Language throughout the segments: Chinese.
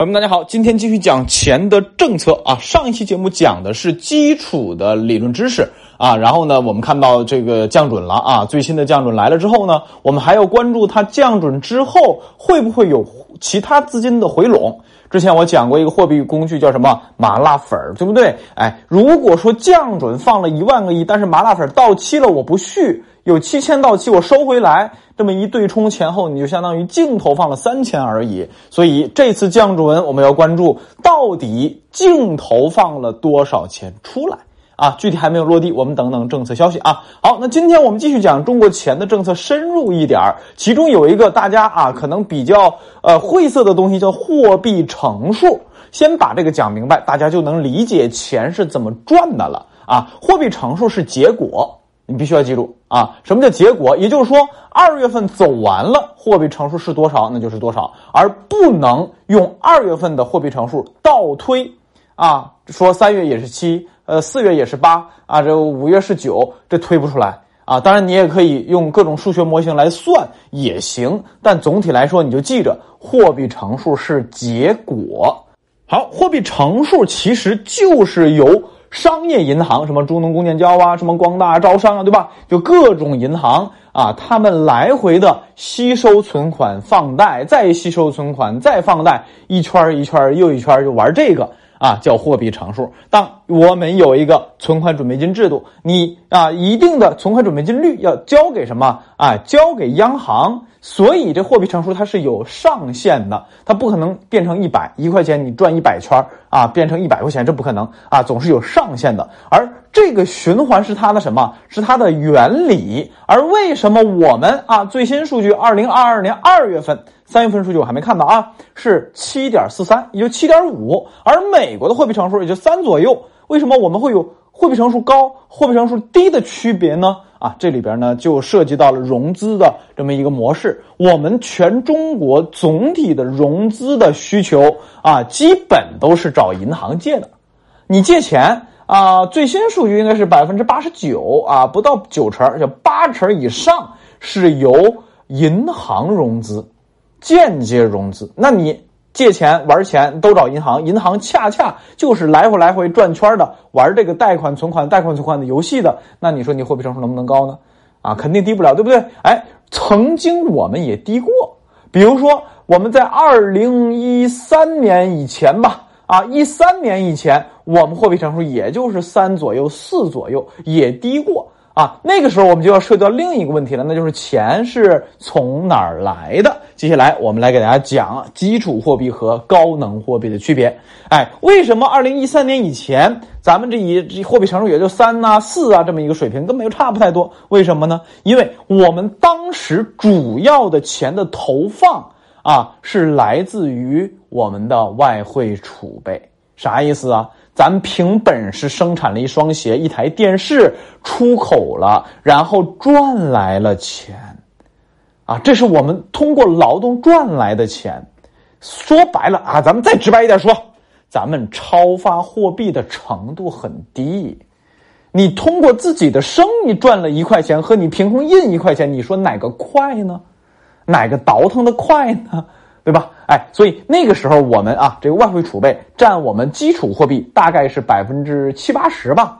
朋友们，大家好，今天继续讲钱的政策啊。上一期节目讲的是基础的理论知识啊，然后呢，我们看到这个降准了啊，最新的降准来了之后呢，我们还要关注它降准之后会不会有其他资金的回笼。之前我讲过一个货币工具叫什么麻辣粉儿，对不对？哎，如果说降准放了一万个亿，但是麻辣粉到期了我不续，有七千到期我收回来，这么一对冲前后，你就相当于净投放了三千而已。所以这次降准我们要关注到底净投放了多少钱出来。啊，具体还没有落地，我们等等政策消息啊。好，那今天我们继续讲中国钱的政策，深入一点儿。其中有一个大家啊可能比较呃晦涩的东西，叫货币乘数。先把这个讲明白，大家就能理解钱是怎么赚的了啊。货币乘数是结果，你必须要记住啊。什么叫结果？也就是说，二月份走完了，货币乘数是多少，那就是多少，而不能用二月份的货币乘数倒推啊，说三月也是七。呃，四月也是八啊，这五月是九，这推不出来啊。当然，你也可以用各种数学模型来算也行，但总体来说，你就记着，货币乘数是结果。好，货币乘数其实就是由商业银行，什么中农工建交啊，什么光大招商啊，对吧？就各种银行啊，他们来回的吸收存款、放贷，再吸收存款、再放贷，一圈一圈又一圈，就玩这个。啊，叫货币乘数。当我们有一个存款准备金制度，你啊一定的存款准备金率要交给什么啊？交给央行。所以这货币乘数它是有上限的，它不可能变成一百一块钱你转一百圈啊，变成一百块钱这不可能啊，总是有上限的。而这个循环是它的什么？是它的原理。而为什么我们啊最新数据二零二二年二月份？三月份数据我还没看到啊，是七点四三，也就七点五，而美国的货币乘数也就三左右。为什么我们会有货币乘数高、货币乘数低的区别呢？啊，这里边呢就涉及到了融资的这么一个模式。我们全中国总体的融资的需求啊，基本都是找银行借的。你借钱啊，最新数据应该是百分之八十九啊，不到九成，就八成以上是由银行融资。间接融资，那你借钱玩钱都找银行，银行恰恰就是来回来回转圈的玩这个贷款存款贷款存款的游戏的，那你说你货币乘数能不能高呢？啊，肯定低不了，对不对？哎，曾经我们也低过，比如说我们在二零一三年以前吧，啊，一三年以前我们货币乘数也就是三左右四左右，也低过。啊，那个时候我们就要涉及到另一个问题了，那就是钱是从哪儿来的。接下来我们来给大家讲基础货币和高能货币的区别。哎，为什么二零一三年以前咱们这一货币乘数也就三啊、四啊这么一个水平，根本就差不太多？为什么呢？因为我们当时主要的钱的投放啊，是来自于我们的外汇储备。啥意思啊？咱凭本事生产了一双鞋、一台电视，出口了，然后赚来了钱，啊，这是我们通过劳动赚来的钱。说白了啊，咱们再直白一点说，咱们超发货币的程度很低。你通过自己的生意赚了一块钱，和你凭空印一块钱，你说哪个快呢？哪个倒腾的快呢？对吧？哎，所以那个时候我们啊，这个外汇储备占我们基础货币大概是百分之七八十吧。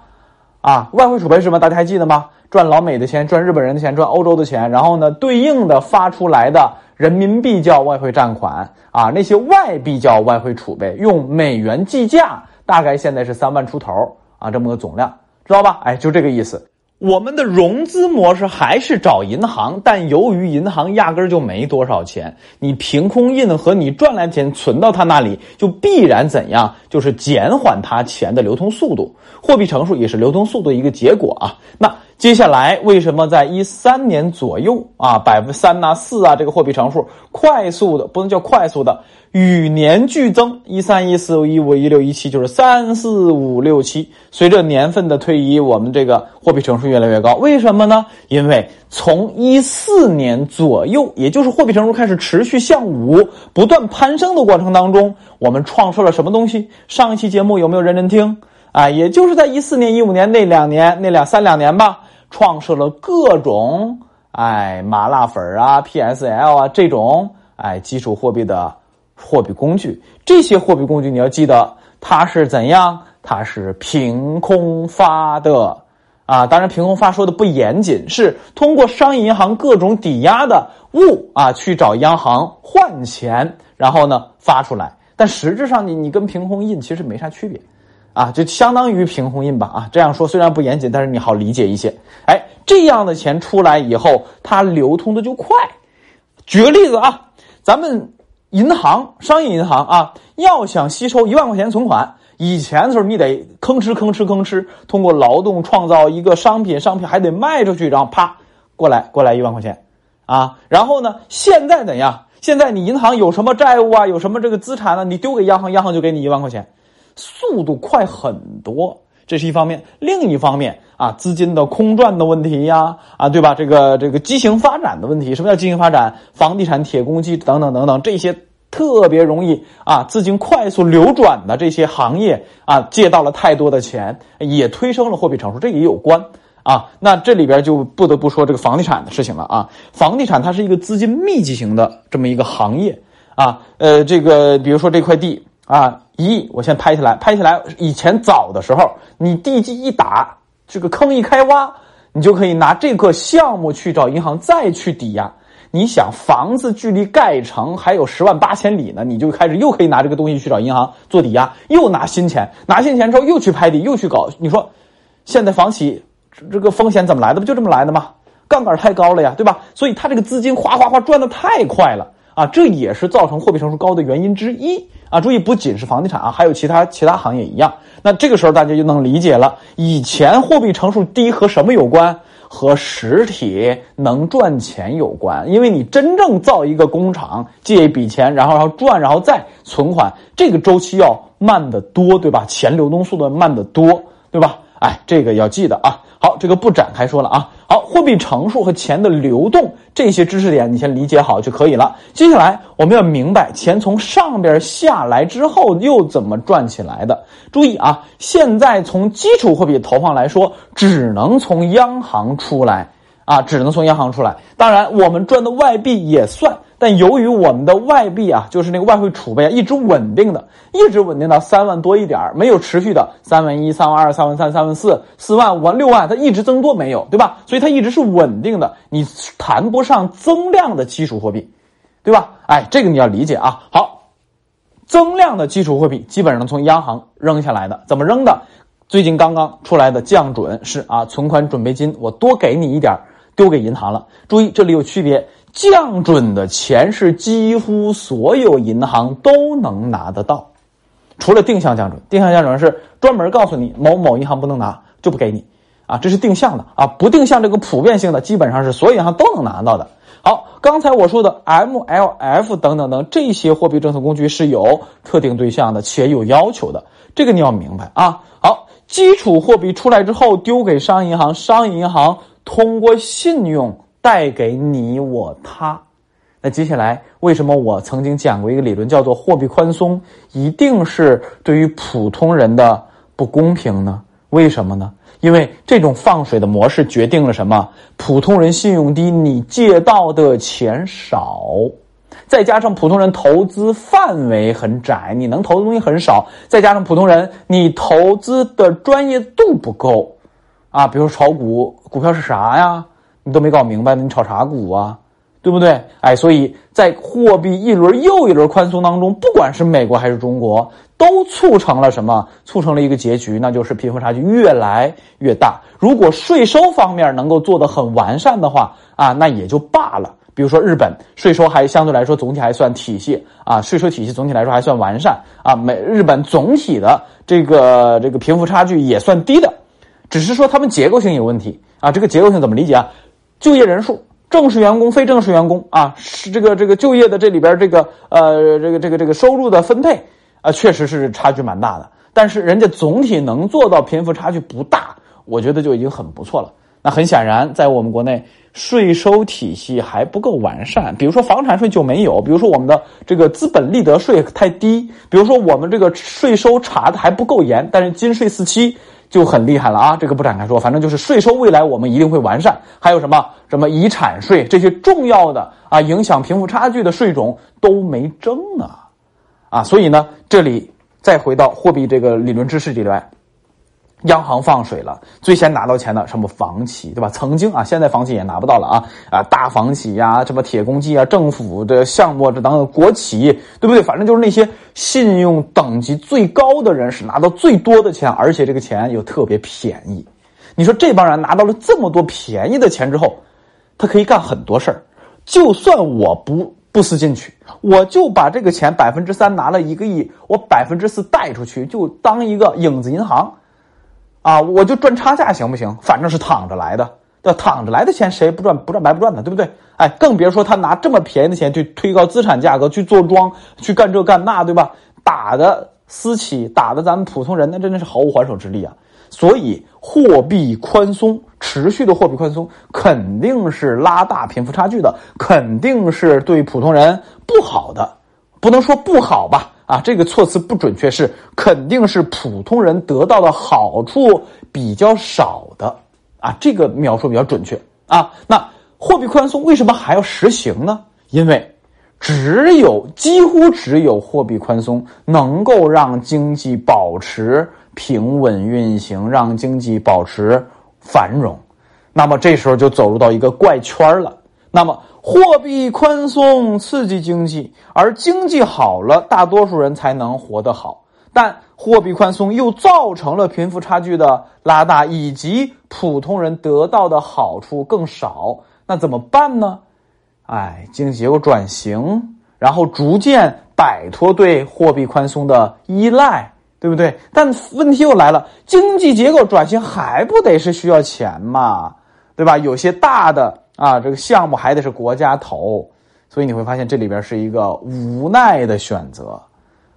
啊，外汇储备是什么？大家还记得吗？赚老美的钱，赚日本人的钱，赚欧洲的钱，然后呢，对应的发出来的人民币叫外汇占款啊，那些外币叫外汇储备，用美元计价，大概现在是三万出头啊，这么个总量，知道吧？哎，就这个意思。我们的融资模式还是找银行，但由于银行压根儿就没多少钱，你凭空印和你赚来钱存到他那里，就必然怎样？就是减缓他钱的流通速度。货币乘数也是流通速度一个结果啊。那接下来为什么在一三年左右啊，百分之三呐四啊，这个货币乘数快速的不能叫快速的。与年俱增，一三一四一五一六一七就是三四五六七。随着年份的推移，我们这个货币乘数越来越高。为什么呢？因为从一四年左右，也就是货币乘数开始持续向五不断攀升的过程当中，我们创设了什么东西？上一期节目有没有认真听啊？也就是在一四年、一五年那两年、那两三两年吧，创设了各种哎麻辣粉啊、PSL 啊这种哎基础货币的。货币工具。这些货币工具你要记得，它是怎样？它是凭空发的啊！当然，凭空发说的不严谨，是通过商业银行各种抵押的物啊，去找央行换钱，然后呢发出来。但实质上，你你跟凭空印其实没啥区别。啊，就相当于凭空印吧啊，这样说虽然不严谨，但是你好理解一些。哎，这样的钱出来以后，它流通的就快。举个例子啊，咱们银行、商业银行啊，要想吸收一万块钱存款，以前的时候你得吭哧吭哧吭哧，通过劳动创造一个商品，商品还得卖出去，然后啪过来过来一万块钱啊。然后呢，现在怎样？现在你银行有什么债务啊，有什么这个资产呢？你丢给央行，央行就给你一万块钱。速度快很多，这是一方面。另一方面啊，资金的空转的问题呀，啊，对吧？这个这个畸形发展的问题，什么叫畸形发展？房地产、铁公鸡等等等等，这些特别容易啊，资金快速流转的这些行业啊，借到了太多的钱，也推升了货币乘数，这也有关啊。那这里边就不得不说这个房地产的事情了啊。房地产它是一个资金密集型的这么一个行业啊，呃，这个比如说这块地。啊，一亿，我先拍下来，拍下来。以前早的时候，你地基一打，这个坑一开挖，你就可以拿这个项目去找银行再去抵押。你想，房子距离盖成还有十万八千里呢，你就开始又可以拿这个东西去找银行做抵押，又拿新钱，拿新钱之后又去拍地，又去搞。你说，现在房企这个风险怎么来的？不就这么来的吗？杠杆太高了呀，对吧？所以它这个资金哗哗哗转的太快了啊，这也是造成货币乘数高的原因之一。啊，注意，不仅是房地产啊，还有其他其他行业一样。那这个时候大家就能理解了，以前货币乘数低和什么有关？和实体能赚钱有关。因为你真正造一个工厂，借一笔钱，然后然后赚，然后再存款，这个周期要慢得多，对吧？钱流动速度慢得多，对吧？哎，这个要记得啊。好，这个不展开说了啊。好，货币乘数和钱的流动这些知识点，你先理解好就可以了。接下来我们要明白钱从上边下来之后又怎么赚起来的。注意啊，现在从基础货币投放来说，只能从央行出来啊，只能从央行出来。当然，我们赚的外币也算。但由于我们的外币啊，就是那个外汇储备啊，一直稳定的，一直稳定到三万多一点儿没有持续的三万一、三万二、三万三、三万四、四万五万、六万，它一直增多没有，对吧？所以它一直是稳定的，你谈不上增量的基础货币，对吧？哎，这个你要理解啊。好，增量的基础货币基本上从央行扔下来的，怎么扔的？最近刚刚出来的降准是啊，存款准备金我多给你一点丢给银行了。注意，这里有区别。降准的钱是几乎所有银行都能拿得到，除了定向降准。定向降准是专门告诉你某某银行不能拿，就不给你啊，这是定向的啊。不定向这个普遍性的，基本上是所有银行都能拿到的。好，刚才我说的 MLF 等等等这些货币政策工具是有特定对象的，且有要求的，这个你要明白啊。好，基础货币出来之后丢给商业银行，商业银行通过信用。带给你我他，那接下来为什么我曾经讲过一个理论叫做货币宽松一定是对于普通人的不公平呢？为什么呢？因为这种放水的模式决定了什么？普通人信用低，你借到的钱少，再加上普通人投资范围很窄，你能投的东西很少，再加上普通人你投资的专业度不够啊，比如炒股，股票是啥呀？你都没搞明白呢，你炒啥股啊？对不对？哎，所以在货币一轮又一轮宽松当中，不管是美国还是中国，都促成了什么？促成了一个结局，那就是贫富差距越来越大。如果税收方面能够做得很完善的话啊，那也就罢了。比如说日本税收还相对来说总体还算体系啊，税收体系总体来说还算完善啊。美日本总体的这个这个贫富差距也算低的，只是说他们结构性有问题啊。这个结构性怎么理解啊？就业人数、正式员工、非正式员工啊，是这个这个就业的这里边这个呃这个这个这个收入的分配啊，确实是差距蛮大的。但是人家总体能做到贫富差距不大，我觉得就已经很不错了。那很显然，在我们国内税收体系还不够完善，比如说房产税就没有，比如说我们的这个资本利得税太低，比如说我们这个税收查的还不够严，但是金税四期。就很厉害了啊！这个不展开说，反正就是税收未来我们一定会完善。还有什么什么遗产税这些重要的啊，影响贫富差距的税种都没征啊啊。所以呢，这里再回到货币这个理论知识里来。央行放水了，最先拿到钱的什么房企，对吧？曾经啊，现在房企也拿不到了啊啊，大房企呀，什么铁公鸡啊，政府的项目这等等，国企，对不对？反正就是那些信用等级最高的人是拿到最多的钱，而且这个钱又特别便宜。你说这帮人拿到了这么多便宜的钱之后，他可以干很多事儿。就算我不不思进取，我就把这个钱百分之三拿了一个亿，我百分之四贷出去，就当一个影子银行。啊，我就赚差价行不行？反正是躺着来的，对躺着来的钱谁不赚？不赚白不赚的，对不对？哎，更别说他拿这么便宜的钱去推高资产价格，去做庄，去干这干那，对吧？打的私企，打的咱们普通人，那真的是毫无还手之力啊！所以，货币宽松，持续的货币宽松，肯定是拉大贫富差距的，肯定是对普通人不好的，不能说不好吧？啊，这个措辞不准确，是肯定是普通人得到的好处比较少的啊，这个描述比较准确啊。那货币宽松为什么还要实行呢？因为只有几乎只有货币宽松能够让经济保持平稳运行，让经济保持繁荣。那么这时候就走入到一个怪圈了。那么。货币宽松刺激经济，而经济好了，大多数人才能活得好。但货币宽松又造成了贫富差距的拉大，以及普通人得到的好处更少。那怎么办呢？哎，经济结构转型，然后逐渐摆脱对货币宽松的依赖，对不对？但问题又来了，经济结构转型还不得是需要钱嘛，对吧？有些大的。啊，这个项目还得是国家投，所以你会发现这里边是一个无奈的选择，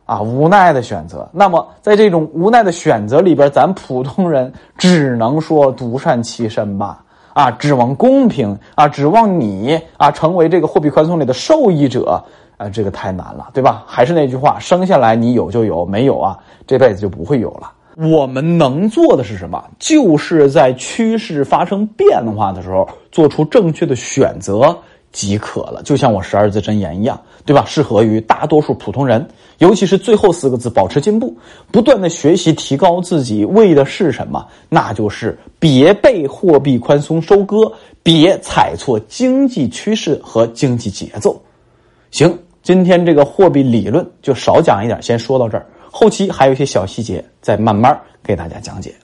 啊，无奈的选择。那么在这种无奈的选择里边，咱普通人只能说独善其身吧，啊，指望公平啊，指望你啊成为这个货币宽松里的受益者，啊，这个太难了，对吧？还是那句话，生下来你有就有，没有啊，这辈子就不会有了。我们能做的是什么？就是在趋势发生变化的时候，做出正确的选择即可了。就像我十二字真言一样，对吧？适合于大多数普通人，尤其是最后四个字：保持进步，不断的学习，提高自己，为的是什么？那就是别被货币宽松收割，别踩错经济趋势和经济节奏。行，今天这个货币理论就少讲一点，先说到这儿。后期还有一些小细节，再慢慢给大家讲解。